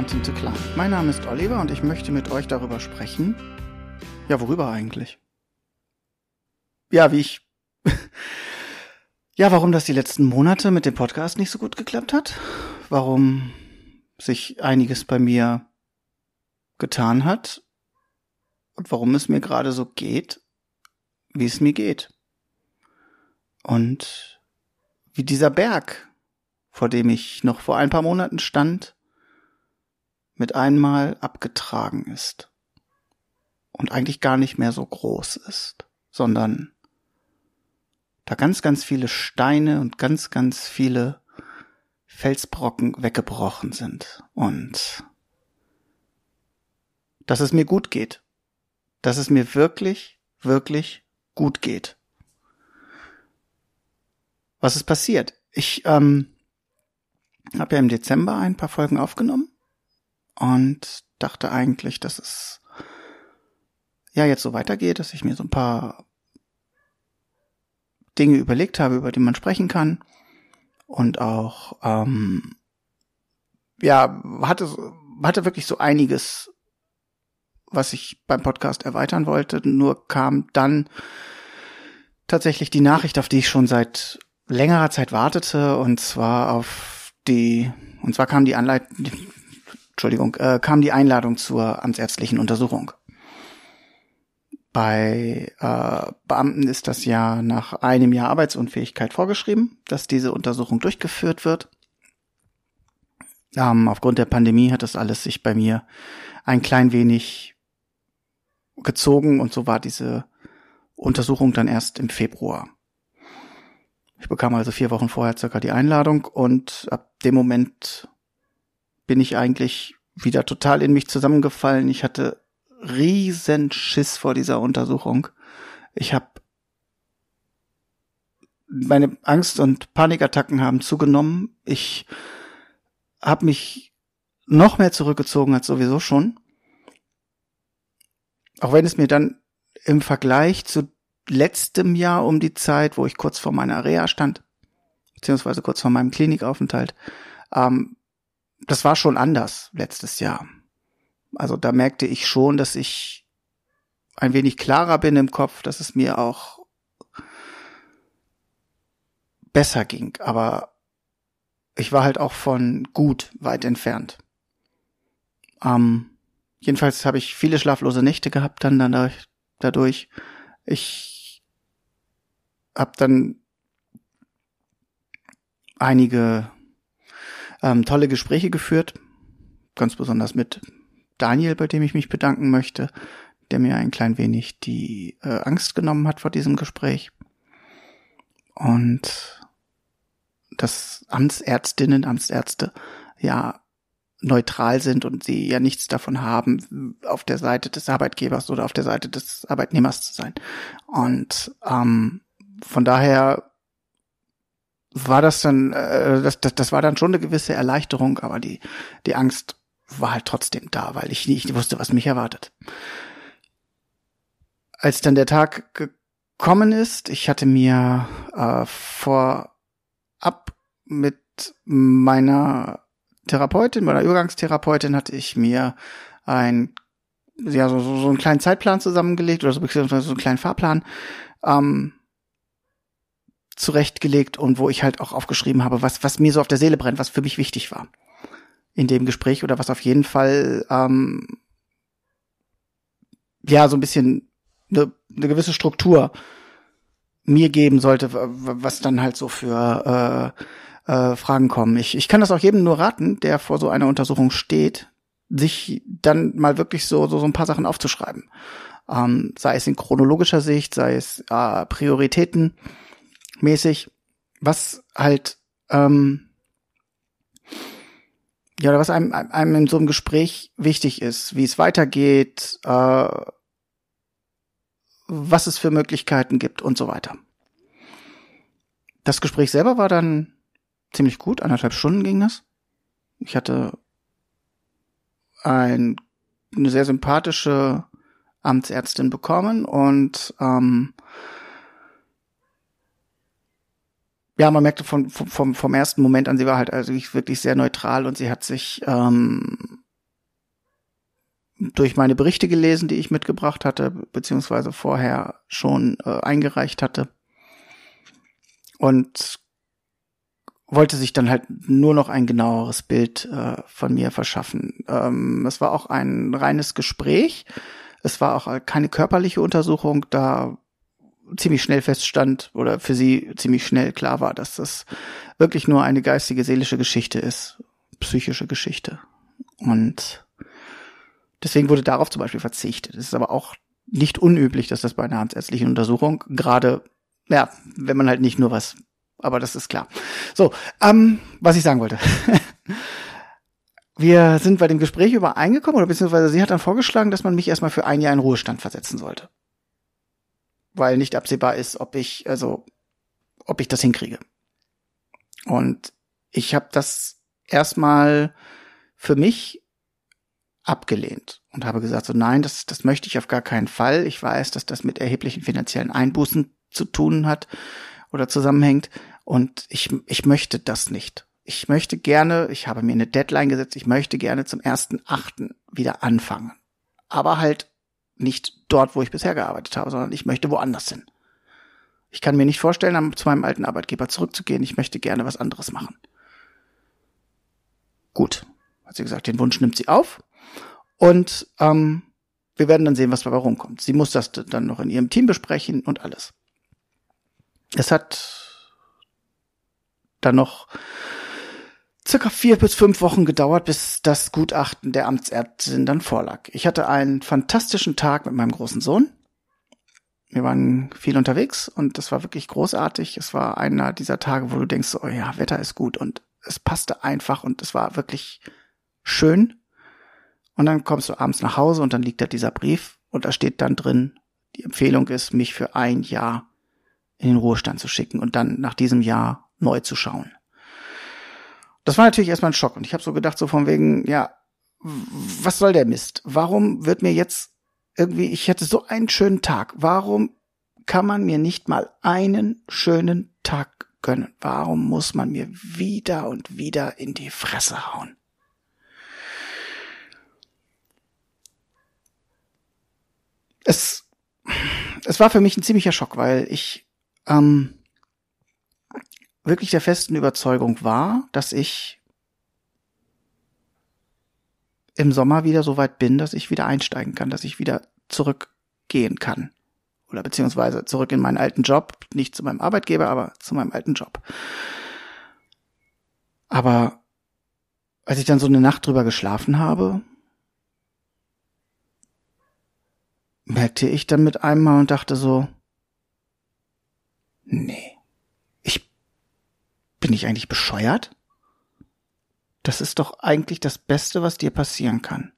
Mountain to Climb. Mein Name ist Oliver und ich möchte mit euch darüber sprechen. Ja, worüber eigentlich? Ja, wie ich. ja, warum das die letzten Monate mit dem Podcast nicht so gut geklappt hat. Warum sich einiges bei mir getan hat. Und warum es mir gerade so geht, wie es mir geht. Und wie dieser Berg, vor dem ich noch vor ein paar Monaten stand, mit einmal abgetragen ist und eigentlich gar nicht mehr so groß ist, sondern da ganz, ganz viele Steine und ganz, ganz viele Felsbrocken weggebrochen sind und dass es mir gut geht, dass es mir wirklich, wirklich gut geht. Was ist passiert? Ich ähm, habe ja im Dezember ein paar Folgen aufgenommen und dachte eigentlich, dass es ja jetzt so weitergeht, dass ich mir so ein paar Dinge überlegt habe, über die man sprechen kann und auch ähm, ja hatte hatte wirklich so einiges, was ich beim Podcast erweitern wollte. Nur kam dann tatsächlich die Nachricht, auf die ich schon seit längerer Zeit wartete, und zwar auf die, und zwar kam die Anleitung, Entschuldigung, äh, kam die Einladung zur amtsärztlichen Untersuchung. Bei äh, Beamten ist das ja nach einem Jahr Arbeitsunfähigkeit vorgeschrieben, dass diese Untersuchung durchgeführt wird. Ähm, aufgrund der Pandemie hat das alles sich bei mir ein klein wenig gezogen und so war diese Untersuchung dann erst im Februar. Ich bekam also vier Wochen vorher circa die Einladung und ab dem Moment bin ich eigentlich wieder total in mich zusammengefallen. Ich hatte riesen Schiss vor dieser Untersuchung. Ich habe meine Angst und Panikattacken haben zugenommen. Ich habe mich noch mehr zurückgezogen als sowieso schon. Auch wenn es mir dann im Vergleich zu letztem Jahr um die Zeit, wo ich kurz vor meiner Reha stand, beziehungsweise kurz vor meinem Klinikaufenthalt, ähm, das war schon anders letztes Jahr. Also da merkte ich schon, dass ich ein wenig klarer bin im Kopf, dass es mir auch besser ging. Aber ich war halt auch von gut weit entfernt. Ähm, jedenfalls habe ich viele schlaflose Nächte gehabt dann dadurch. dadurch. Ich habe dann einige ähm, tolle Gespräche geführt, ganz besonders mit Daniel, bei dem ich mich bedanken möchte, der mir ein klein wenig die äh, Angst genommen hat vor diesem Gespräch. Und dass Amtsärztinnen, Amtsärzte ja neutral sind und sie ja nichts davon haben, auf der Seite des Arbeitgebers oder auf der Seite des Arbeitnehmers zu sein. Und ähm, von daher war das dann, äh, das, das, das war dann schon eine gewisse Erleichterung, aber die, die Angst war halt trotzdem da, weil ich nicht wusste, was mich erwartet. Als dann der Tag gekommen ist, ich hatte mir äh, vorab mit meiner Therapeutin, meiner Übergangstherapeutin hatte ich mir ein ja so, so, einen kleinen Zeitplan zusammengelegt oder so, so einen kleinen Fahrplan ähm, zurechtgelegt und wo ich halt auch aufgeschrieben habe, was was mir so auf der Seele brennt, was für mich wichtig war in dem Gespräch oder was auf jeden Fall ähm, ja so ein bisschen eine, eine gewisse Struktur mir geben sollte, was dann halt so für äh, äh, Fragen kommen. Ich, ich kann das auch jedem nur raten, der vor so einer Untersuchung steht, sich dann mal wirklich so, so, so ein paar Sachen aufzuschreiben. Ähm, sei es in chronologischer Sicht, sei es äh, Prioritäten mäßig, was halt ähm, ja, oder was einem, einem in so einem Gespräch wichtig ist, wie es weitergeht, äh, was es für Möglichkeiten gibt und so weiter. Das Gespräch selber war dann ziemlich gut, anderthalb Stunden ging das. Ich hatte ein, eine sehr sympathische Amtsärztin bekommen und ähm, ja, man merkte vom, vom, vom ersten Moment an, sie war halt also wirklich sehr neutral und sie hat sich ähm, durch meine Berichte gelesen, die ich mitgebracht hatte, beziehungsweise vorher schon äh, eingereicht hatte. Und wollte sich dann halt nur noch ein genaueres Bild äh, von mir verschaffen. Ähm, es war auch ein reines Gespräch. Es war auch keine körperliche Untersuchung, da ziemlich schnell feststand oder für sie ziemlich schnell klar war, dass das wirklich nur eine geistige, seelische Geschichte ist, psychische Geschichte. Und deswegen wurde darauf zum Beispiel verzichtet. Es ist aber auch nicht unüblich, dass das bei einer amtsärztlichen Untersuchung gerade, ja, wenn man halt nicht nur was, aber das ist klar. So, ähm, was ich sagen wollte. Wir sind bei dem Gespräch übereingekommen, oder beziehungsweise sie hat dann vorgeschlagen, dass man mich erstmal für ein Jahr in Ruhestand versetzen sollte weil nicht absehbar ist, ob ich, also, ob ich das hinkriege. Und ich habe das erstmal für mich abgelehnt und habe gesagt, so nein, das, das möchte ich auf gar keinen Fall. Ich weiß, dass das mit erheblichen finanziellen Einbußen zu tun hat oder zusammenhängt und ich, ich möchte das nicht. Ich möchte gerne, ich habe mir eine Deadline gesetzt, ich möchte gerne zum ersten Achten wieder anfangen. Aber halt nicht dort, wo ich bisher gearbeitet habe, sondern ich möchte woanders hin. Ich kann mir nicht vorstellen, zu meinem alten Arbeitgeber zurückzugehen. Ich möchte gerne was anderes machen. Gut, hat sie gesagt, den Wunsch nimmt sie auf. Und ähm, wir werden dann sehen, was dabei rumkommt. Sie muss das dann noch in ihrem Team besprechen und alles. Es hat dann noch circa vier bis fünf Wochen gedauert, bis das Gutachten der Amtsärztin dann vorlag. Ich hatte einen fantastischen Tag mit meinem großen Sohn. Wir waren viel unterwegs und das war wirklich großartig. Es war einer dieser Tage, wo du denkst, oh ja, Wetter ist gut und es passte einfach und es war wirklich schön. Und dann kommst du abends nach Hause und dann liegt da dieser Brief und da steht dann drin, die Empfehlung ist, mich für ein Jahr in den Ruhestand zu schicken und dann nach diesem Jahr neu zu schauen. Das war natürlich erstmal ein Schock und ich habe so gedacht, so von wegen, ja, was soll der Mist? Warum wird mir jetzt irgendwie, ich hätte so einen schönen Tag, warum kann man mir nicht mal einen schönen Tag gönnen? Warum muss man mir wieder und wieder in die Fresse hauen? Es, es war für mich ein ziemlicher Schock, weil ich ähm, wirklich der festen Überzeugung war, dass ich im Sommer wieder so weit bin, dass ich wieder einsteigen kann, dass ich wieder zurückgehen kann. Oder beziehungsweise zurück in meinen alten Job, nicht zu meinem Arbeitgeber, aber zu meinem alten Job. Aber als ich dann so eine Nacht drüber geschlafen habe, merkte ich dann mit einmal und dachte so, nee. Bin ich eigentlich bescheuert? Das ist doch eigentlich das Beste, was dir passieren kann.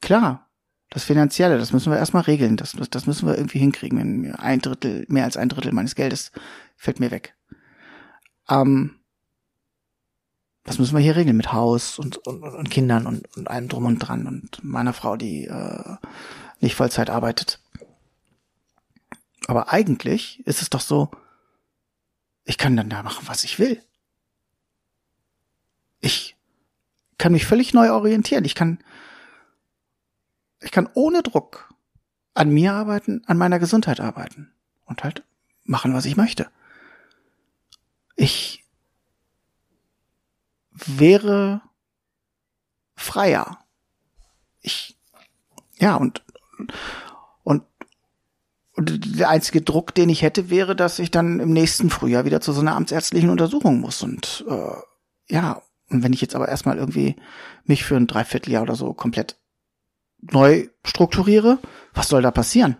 Klar, das Finanzielle, das müssen wir erstmal regeln. Das, das müssen wir irgendwie hinkriegen. Wenn ein Drittel, mehr als ein Drittel meines Geldes fällt mir weg. Ähm, das müssen wir hier regeln mit Haus und, und, und Kindern und, und allem drum und dran und meiner Frau, die äh, nicht Vollzeit arbeitet. Aber eigentlich ist es doch so, ich kann dann da machen, was ich will. Ich kann mich völlig neu orientieren. Ich kann, ich kann ohne Druck an mir arbeiten, an meiner Gesundheit arbeiten und halt machen, was ich möchte. Ich wäre freier. Ich, ja, und, und der einzige Druck, den ich hätte, wäre, dass ich dann im nächsten Frühjahr wieder zu so einer amtsärztlichen Untersuchung muss. Und äh, ja, und wenn ich jetzt aber erstmal irgendwie mich für ein Dreivierteljahr oder so komplett neu strukturiere, was soll da passieren?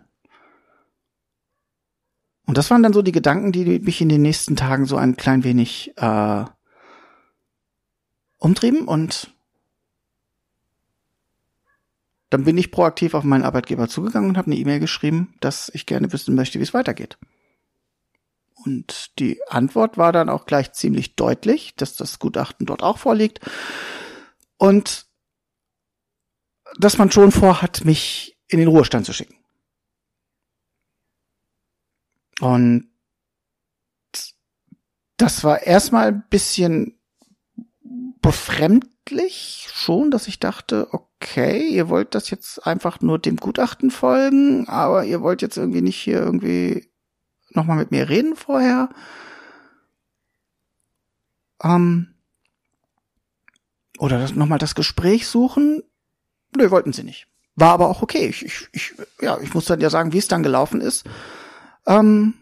Und das waren dann so die Gedanken, die mich in den nächsten Tagen so ein klein wenig äh, umtrieben und dann bin ich proaktiv auf meinen Arbeitgeber zugegangen und habe eine E-Mail geschrieben, dass ich gerne wissen möchte, wie es weitergeht. Und die Antwort war dann auch gleich ziemlich deutlich, dass das Gutachten dort auch vorliegt und dass man schon vorhat, mich in den Ruhestand zu schicken. Und das war erstmal ein bisschen befremdlich schon, dass ich dachte, okay, ihr wollt das jetzt einfach nur dem Gutachten folgen, aber ihr wollt jetzt irgendwie nicht hier irgendwie nochmal mit mir reden vorher. Ähm, oder das, nochmal das Gespräch suchen. Nö, wollten sie nicht. War aber auch okay. Ich, ich, ich, ja, ich muss dann ja sagen, wie es dann gelaufen ist. Ähm,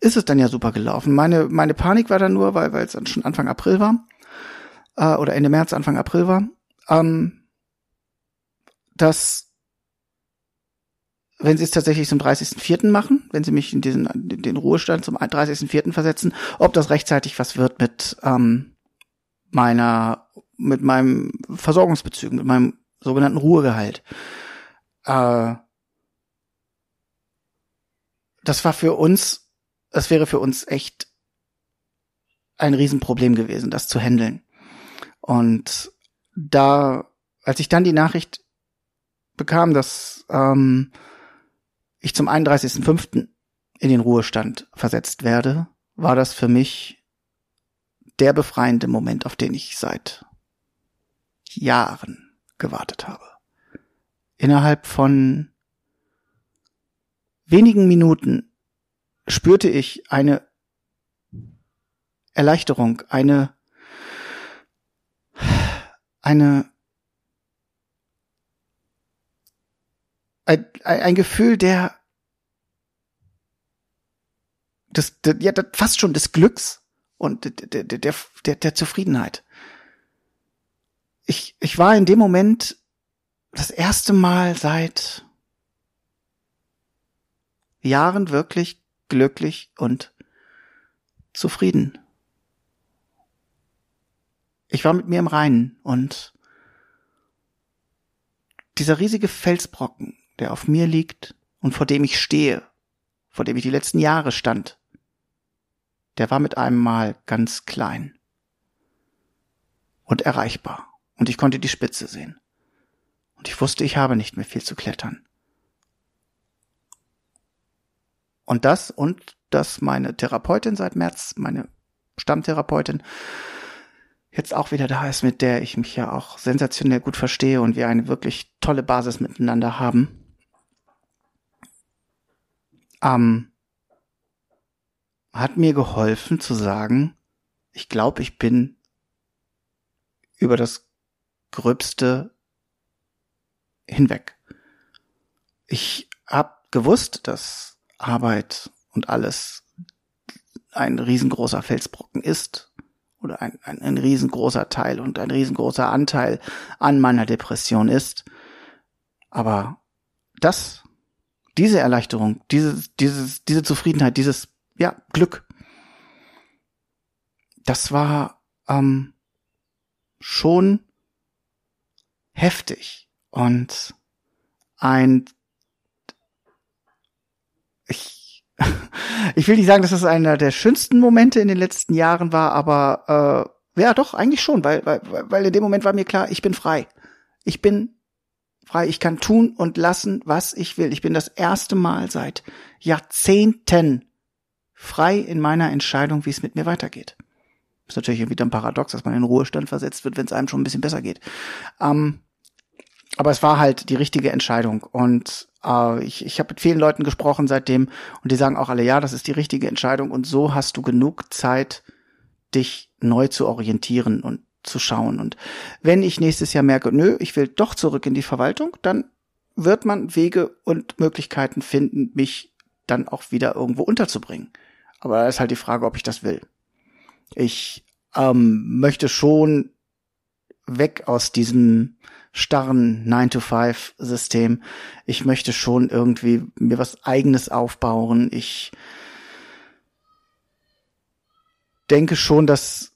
ist es dann ja super gelaufen. Meine, meine Panik war dann nur, weil weil es dann schon Anfang April war äh, oder Ende März, Anfang April war, ähm, dass wenn sie es tatsächlich zum 30.04. machen, wenn sie mich in diesen in den Ruhestand zum 30.04. versetzen, ob das rechtzeitig was wird mit ähm, meiner mit meinem Versorgungsbezügen, mit meinem sogenannten Ruhegehalt. Äh, das war für uns, das wäre für uns echt ein Riesenproblem gewesen, das zu handeln. Und da, als ich dann die Nachricht bekam, dass ähm, ich zum 31.05. in den Ruhestand versetzt werde, war das für mich der befreiende Moment, auf den ich seit Jahren gewartet habe. Innerhalb von wenigen Minuten spürte ich eine Erleichterung, eine eine ein, ein Gefühl der des, der, ja, fast schon des Glücks und der, der, der, der Zufriedenheit. Ich, ich war in dem Moment das erste Mal seit Jahren wirklich glücklich und zufrieden ich war mit mir im Reinen und dieser riesige Felsbrocken, der auf mir liegt und vor dem ich stehe, vor dem ich die letzten Jahre stand, der war mit einem Mal ganz klein und erreichbar und ich konnte die Spitze sehen. Und ich wusste, ich habe nicht mehr viel zu klettern. Und das und dass meine Therapeutin seit März, meine Stammtherapeutin, jetzt auch wieder da ist, mit der ich mich ja auch sensationell gut verstehe und wir eine wirklich tolle Basis miteinander haben. Ähm, hat mir geholfen zu sagen, ich glaube, ich bin über das Gröbste hinweg. Ich habe gewusst, dass Arbeit und alles ein riesengroßer Felsbrocken ist oder ein, ein, ein riesengroßer Teil und ein riesengroßer Anteil an meiner Depression ist. Aber das, diese Erleichterung, dieses, dieses, diese Zufriedenheit, dieses, ja, Glück, das war ähm, schon heftig und ein ich ich will nicht sagen, dass das einer der schönsten Momente in den letzten Jahren war, aber äh, ja doch, eigentlich schon, weil, weil, weil in dem Moment war mir klar, ich bin frei. Ich bin frei, ich kann tun und lassen, was ich will. Ich bin das erste Mal seit Jahrzehnten frei in meiner Entscheidung, wie es mit mir weitergeht. Ist natürlich wieder ein Paradox, dass man in Ruhestand versetzt wird, wenn es einem schon ein bisschen besser geht. Ähm, aber es war halt die richtige Entscheidung und äh, ich, ich habe mit vielen Leuten gesprochen seitdem und die sagen auch alle, ja, das ist die richtige Entscheidung und so hast du genug Zeit, dich neu zu orientieren und zu schauen. Und wenn ich nächstes Jahr merke, nö, ich will doch zurück in die Verwaltung, dann wird man Wege und Möglichkeiten finden, mich dann auch wieder irgendwo unterzubringen. Aber da ist halt die Frage, ob ich das will. Ich ähm, möchte schon weg aus diesem starren 9-to-5-System. Ich möchte schon irgendwie mir was eigenes aufbauen. Ich denke schon, dass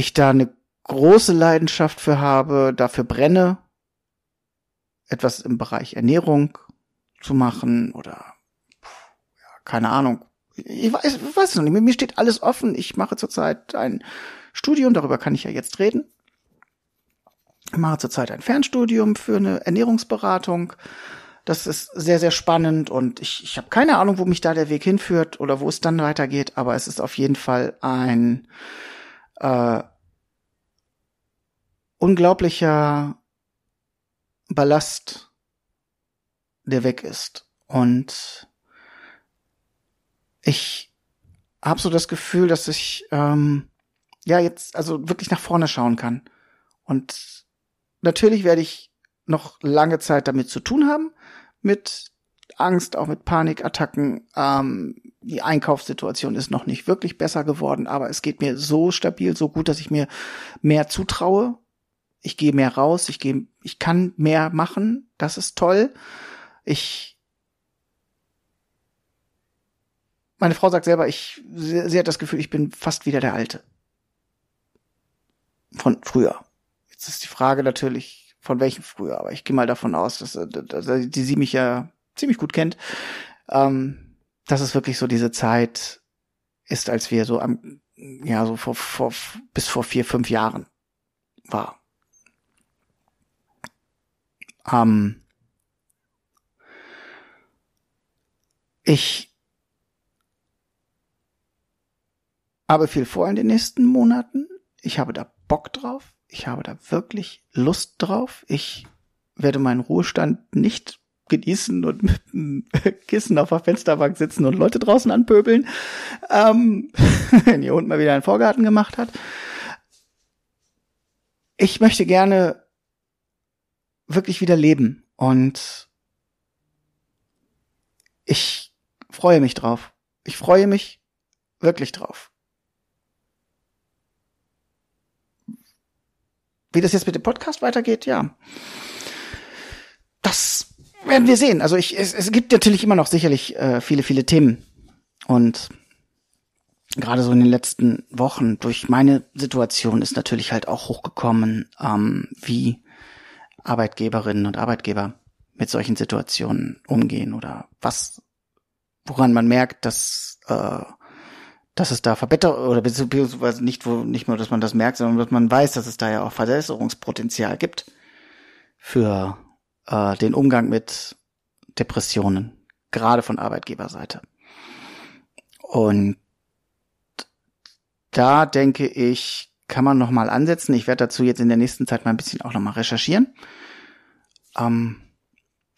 ich da eine große Leidenschaft für habe, dafür brenne, etwas im Bereich Ernährung zu machen oder ja, keine Ahnung. Ich weiß, ich weiß noch nicht. Mir steht alles offen. Ich mache zurzeit ein Studium, darüber kann ich ja jetzt reden. Ich mache zurzeit ein Fernstudium für eine Ernährungsberatung. Das ist sehr, sehr spannend und ich, ich habe keine Ahnung, wo mich da der Weg hinführt oder wo es dann weitergeht, aber es ist auf jeden Fall ein äh, unglaublicher Ballast, der weg ist. Und ich habe so das Gefühl, dass ich ähm, ja jetzt also wirklich nach vorne schauen kann. Und natürlich werde ich noch lange Zeit damit zu tun haben, mit Angst, auch mit Panikattacken. Ähm, die Einkaufssituation ist noch nicht wirklich besser geworden, aber es geht mir so stabil, so gut, dass ich mir mehr zutraue. Ich gehe mehr raus, ich gehe, ich kann mehr machen. Das ist toll. Ich meine Frau sagt selber, ich, sie, sie hat das Gefühl, ich bin fast wieder der Alte. Von früher. Jetzt ist die Frage natürlich, von welchem früher, aber ich gehe mal davon aus, dass, dass, dass die sie mich ja ziemlich gut kennt, ähm, dass es wirklich so diese Zeit ist, als wir so am, ja, so vor, vor, bis vor vier, fünf Jahren war. Ähm, ich habe viel vor in den nächsten Monaten. Ich habe da Bock drauf. Ich habe da wirklich Lust drauf. Ich werde meinen Ruhestand nicht genießen und mit einem Kissen auf der Fensterbank sitzen und Leute draußen anpöbeln, ähm, wenn ihr Hund mal wieder einen Vorgarten gemacht hat. Ich möchte gerne wirklich wieder leben und ich freue mich drauf. Ich freue mich wirklich drauf. Wie das jetzt mit dem Podcast weitergeht, ja. Das werden wir sehen. Also ich, es, es gibt natürlich immer noch sicherlich äh, viele, viele Themen. Und gerade so in den letzten Wochen durch meine Situation ist natürlich halt auch hochgekommen, ähm, wie Arbeitgeberinnen und Arbeitgeber mit solchen Situationen umgehen oder was, woran man merkt, dass äh, dass es da Verbesserung oder beziehungsweise nicht, wo, nicht nur, dass man das merkt, sondern dass man weiß, dass es da ja auch Verbesserungspotenzial gibt für äh, den Umgang mit Depressionen, gerade von Arbeitgeberseite. Und da denke ich, kann man noch mal ansetzen. Ich werde dazu jetzt in der nächsten Zeit mal ein bisschen auch noch mal recherchieren. Ähm,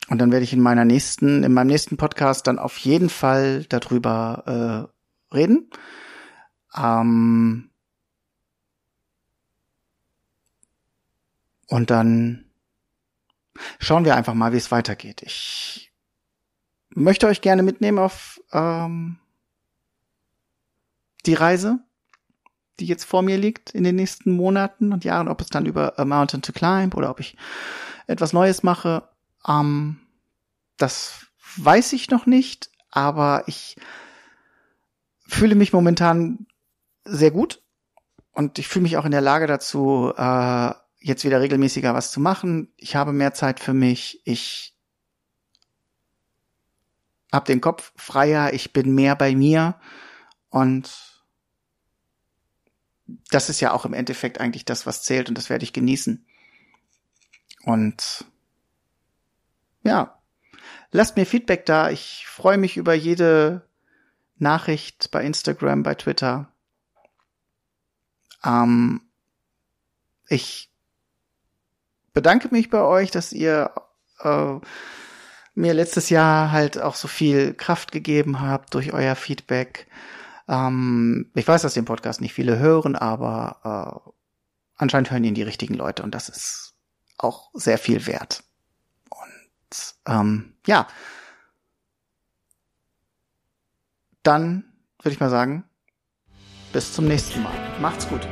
und dann werde ich in meiner nächsten, in meinem nächsten Podcast dann auf jeden Fall darüber äh, reden. Ähm und dann schauen wir einfach mal, wie es weitergeht. Ich möchte euch gerne mitnehmen auf ähm, die Reise, die jetzt vor mir liegt in den nächsten Monaten und Jahren, ob es dann über A Mountain to Climb oder ob ich etwas Neues mache. Ähm, das weiß ich noch nicht, aber ich fühle mich momentan sehr gut und ich fühle mich auch in der Lage dazu, äh, jetzt wieder regelmäßiger was zu machen. Ich habe mehr Zeit für mich. Ich habe den Kopf freier. Ich bin mehr bei mir und das ist ja auch im Endeffekt eigentlich das, was zählt und das werde ich genießen. Und ja, lasst mir Feedback da. Ich freue mich über jede Nachricht bei Instagram, bei Twitter. Ähm, ich bedanke mich bei euch, dass ihr äh, mir letztes Jahr halt auch so viel Kraft gegeben habt durch euer Feedback. Ähm, ich weiß, dass den Podcast nicht viele hören, aber äh, anscheinend hören ihn die richtigen Leute und das ist auch sehr viel wert. Und ähm, ja, dann würde ich mal sagen, bis zum nächsten Mal. Macht's gut.